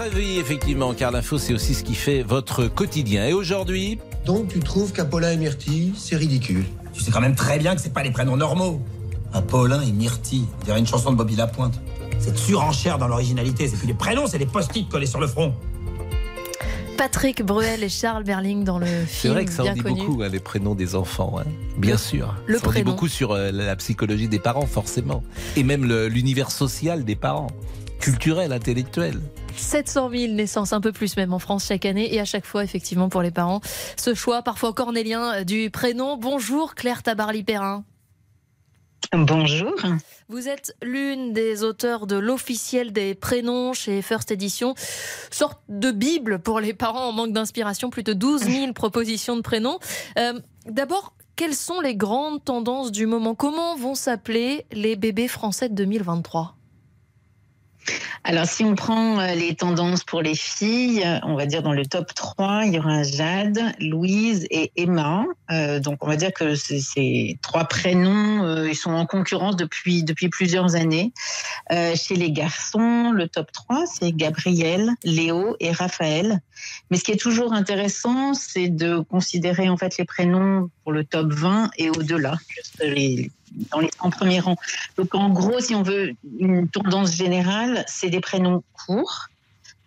votre avis, effectivement, car l'info, c'est aussi ce qui fait votre quotidien. Et aujourd'hui Donc tu trouves qu'Apollin et Myrtille, c'est ridicule Tu sais quand même très bien que c'est pas les prénoms normaux. Apollin et Myrtille, dirait une chanson de Bobby Lapointe. Cette surenchère dans l'originalité, c'est plus les prénoms, c'est les post-it collés sur le front. Patrick Bruel et Charles Berling dans le film. C'est vrai que ça en dit beaucoup, hein, les prénoms des enfants. Hein. Bien sûr. Le ça en dit beaucoup sur euh, la psychologie des parents, forcément. Et même l'univers social des parents, culturel, intellectuel. 700 000 naissances, un peu plus même en France chaque année. Et à chaque fois, effectivement, pour les parents, ce choix parfois cornélien euh, du prénom. Bonjour Claire Tabarly-Perrin. Bonjour. Vous êtes l'une des auteurs de l'officiel des prénoms chez First Edition, sorte de bible pour les parents en manque d'inspiration, plus de 12 000 propositions de prénoms. Euh, d'abord, quelles sont les grandes tendances du moment? Comment vont s'appeler les bébés français de 2023 alors, si on prend euh, les tendances pour les filles, on va dire dans le top 3, il y aura Jade, Louise et Emma. Euh, donc, on va dire que ces trois prénoms, euh, ils sont en concurrence depuis, depuis plusieurs années. chez les garçons, le top 3, c'est Gabriel, Léo et Raphaël. Mais ce qui est toujours intéressant, c'est de considérer en fait les prénoms pour le top 20 et au-delà, dans les, en premier rang. Donc en gros, si on veut une tendance générale, c'est des prénoms courts,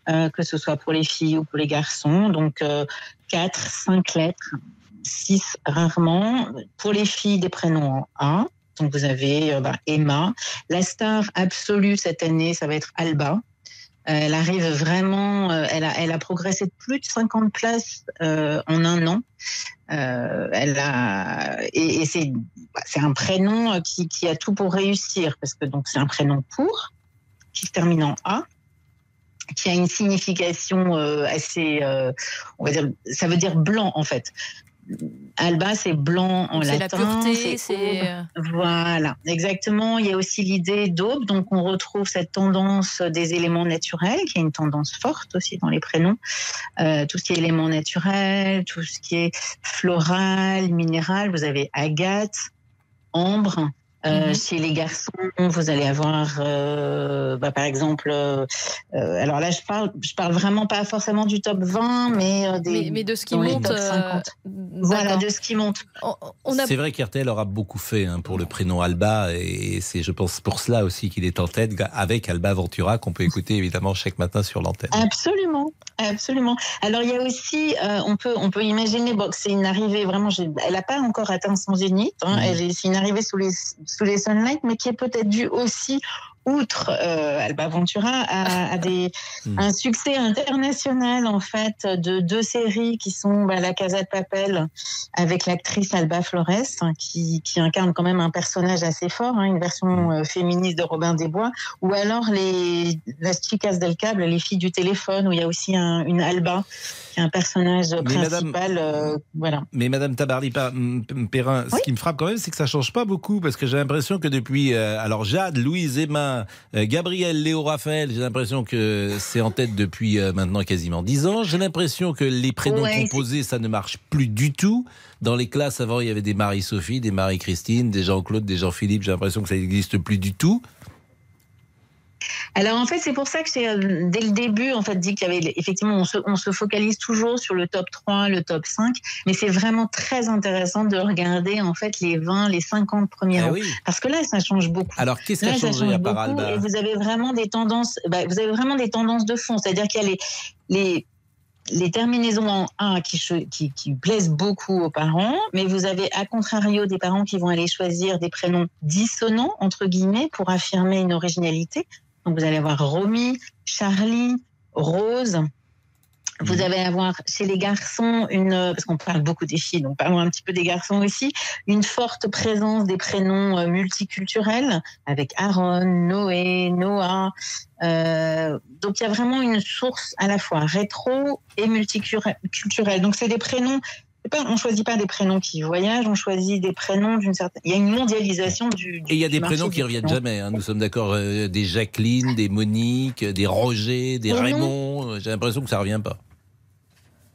euh, que ce soit pour les filles ou pour les garçons. Donc euh, 4, 5 lettres, 6 rarement. Pour les filles, des prénoms en A. Donc vous avez euh, bah, Emma. La star absolue cette année, ça va être Alba. Elle arrive vraiment, euh, elle a, elle a progressé de plus de 50 places euh, en un an. Euh, elle a, et, et c'est, un prénom qui, qui a tout pour réussir parce que donc c'est un prénom court qui se termine en A qui a une signification euh, assez, euh, on va dire, ça veut dire blanc en fait. Alba, c'est blanc en latin. C'est la pureté, c'est. Euh, Voilà, exactement. Il y a aussi l'idée d'aube, donc on retrouve cette tendance des éléments naturels, qui est une tendance forte aussi dans les prénoms. Euh, tout ce qui est éléments naturels, tout ce qui est floral, minéral. Vous avez agate, ambre. Euh, Mhm. Chez les garçons, vous allez avoir, euh, bah, par exemple, euh, alors là, je parle, je parle vraiment pas forcément du top 20, mais euh, des, mais, mais de ce qui monte. euh, 50. voilà, de ce qui monte. On- On a C'est vrai qu'RTL aura beaucoup fait hein, pour le prénom Alba et c'est, je pense, pour cela aussi qu'il est en tête avec Alba Ventura qu'on peut écouter évidemment chaque matin sur l'antenne. Absolument, absolument. Alors il y a aussi, euh, on peut, on peut imaginer, bon, c'est une arrivée vraiment, elle n'a pas encore atteint son zénith. Hein, c'est une arrivée sous les, sous les sunlight, mais qui est peut-être due aussi, outre euh, Alba Ventura, à, à des, Mhm. un succès international en fait de deux séries qui sont bah, La Casa de Papel avec l'actrice Alba Flores, hein, qui, qui incarne quand même un personnage assez fort, hein, une version euh, féministe de Robin des Bois, ou alors les Las Chicas del Câble, les filles du téléphone, où il y a aussi un- une Alba, qui est un personnage madame- principal. euh, voilà. Mais Madame Tabarly Perrin, ce qui me frappe quand même, c'est que ça change pas beaucoup parce que j'ai l'impression que depuis, euh, alors Jade, Louise, Emma, euh, Gabriel, Léo, Raphaël, j'ai l'impression que c'est en tête depuis euh, maintenant quasiment 10 ans. J'ai l'impression que les prénoms Ouais, composés, ça ne marche plus du tout. Dans les classes avant, il y avait des Marie-Sophie, des Marie-Christine, des Jean-Claude, des Jean-Philippe. J'ai l'impression que ça n'existe plus du tout. Alors en fait, c'est pour ça que j'ai euh, dès le début en fait dit qu'il y avait effectivement on se, on se focalise toujours sur le top 3, le top 5, mais c'est vraiment très intéressant de regarder en fait les 20, les 50 premiers rangs. oui. parce que là ça change beaucoup. Alors qu'est-ce qui a changé change à part beaucoup Alba et vous avez vraiment des tendances. bah, vous avez vraiment des tendances de fond, c'est-à-dire qu'il y a les les les terminaisons en A qui, qui, qui plaisent beaucoup aux parents, mais vous avez à contrario des parents qui vont aller choisir des prénoms dissonants, entre guillemets, pour affirmer une originalité. Donc vous allez avoir Romy, Charlie, Rose. Vous Mhm. allez avoir chez les garçons une, parce qu'on parle beaucoup des filles, donc parlons un petit peu des garçons aussi, une forte présence des prénoms euh, multiculturels avec Aaron, Noé, Noah. Euh, donc il y a vraiment une source à la fois rétro et multiculturelle. Donc c'est des prénoms. Pas, on choisit pas des prénoms qui voyagent, on choisit des prénoms d'une certaine. Il y a une mondialisation du. du Et il y a des prénoms qui reviennent jamais. hein. Nous sommes d'accord. euh, des Jacqueline, des Monique, des Roger, des. Raymond. euh, J'ai l'impression que ça revient pas.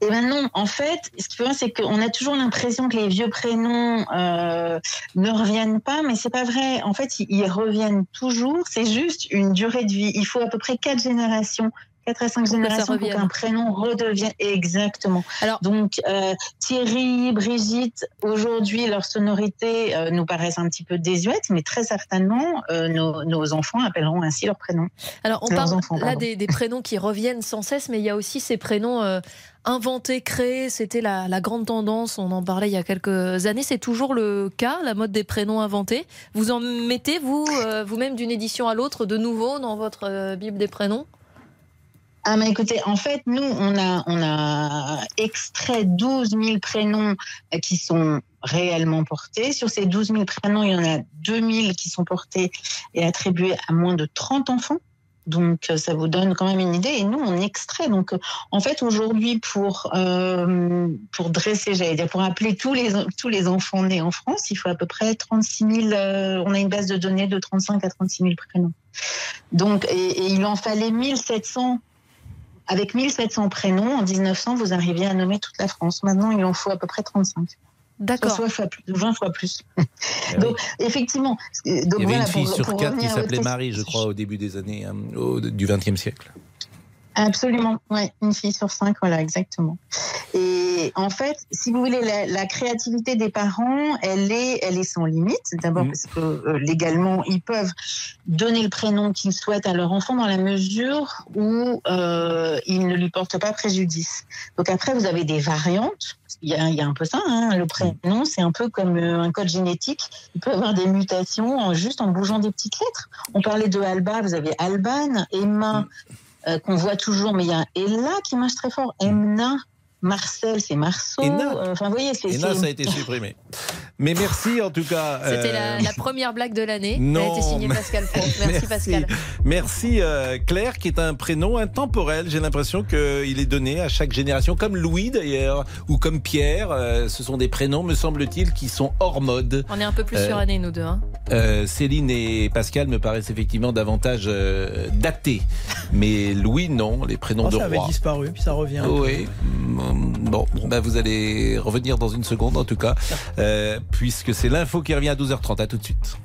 Et ben non, en fait, ce qu'il faut voir, c'est qu'on a toujours l'impression que les vieux prénoms euh, ne reviennent pas, mais c'est pas vrai. En fait, ils, ils reviennent toujours. C'est juste une durée de vie. Il faut à peu près quatre générations, 4 à 5 Pour que ça générations pour qu'un prénom redevienne exactement. Alors- donc euh, Thierry, Brigitte, aujourd'hui leur sonorité euh, nous paraissent un petit peu désuètes, mais très certainement euh, nos, nos enfants appelleront ainsi leur prénom. Alors, on parle enfants, là des, des prénoms qui reviennent sans cesse, mais il y a aussi ces prénoms euh, inventés, créés. C'était la, la grande tendance, on en parlait il y a quelques années. C'est toujours le cas, la mode des prénoms inventés. Vous en mettez, vous, euh, vous-même, d'une édition à l'autre, de nouveau dans votre euh, Bible des prénoms? Ah écoutez, en fait, nous, on a, extrait 12 000 prénoms qui sont réellement portés. Sur ces 12 000 prénoms, il y en a 2 000 qui sont portés et attribués à moins de 30 enfants. Donc, euh, ça vous donne quand même une idée. Et nous, on extrait. Donc, euh, en fait, aujourd'hui, pour, euh, pour dresser, j'allais dire, pour appeler tous les, tous les enfants nés en France, il faut à peu près 36 000, euh, on a une base de données de 35 à 36 000 prénoms. Donc, il en fallait 1700 avec 1700 prénoms, en 1900, vous arriviez à nommer toute la France. Maintenant, il en faut à peu près 35. D'accord. Soit fois plus, 20 fois plus. Oui. Donc, effectivement. Donc, Il y avait voilà, une fille pour- sur pour quatre qui s'appelait. Marie, je crois, au début des années euh, au- du XXe siècle. Absolument, ouais, une fille sur cinq, voilà, exactement. Et en fait, si vous voulez, la, la créativité des parents, elle est, elle est sans limite. D'abord Mhm. parce que euh, légalement, ils peuvent donner le prénom qu'ils souhaitent à leur enfant dans la mesure où euh, ils ne lui portent pas préjudice. Donc après, vous avez des variantes. Il y a, il y a un peu ça. Hein. Le prénom, c'est un peu comme euh, un code génétique. Il peut y avoir des mutations en, juste en bougeant des petites lettres. On parlait de Alba, vous avez Alban, Emma euh, qu'on voit toujours, mais il y a Ella qui marche très fort, Emna, Marcel, c'est Marceau. Euh, Enfin, vous voyez, c'est. C'est- ça a été supprimé. Mais merci en tout cas. C'était euh, la, la première blague de l'année. Elle a été signée Pascal Pro. Merci, Pascal. Merci euh, Claire, qui est un prénom intemporel. J'ai l'impression qu'il est donné à chaque génération, comme Louis d'ailleurs, ou comme Pierre. Euh, ce sont des prénoms, me semble-t-il, qui sont hors mode. On est un peu plus Euh, surannés, nous deux. hein. Euh, Céline et Pascal me paraissent effectivement davantage euh, datés. Mais Louis, non, les prénoms Oh, de ça avait roi. disparu, puis ça revient. Oui, Mm, bon, bah vous allez revenir dans une seconde en tout cas, euh, puisque c'est l'info qui revient à 12h30. À tout de suite.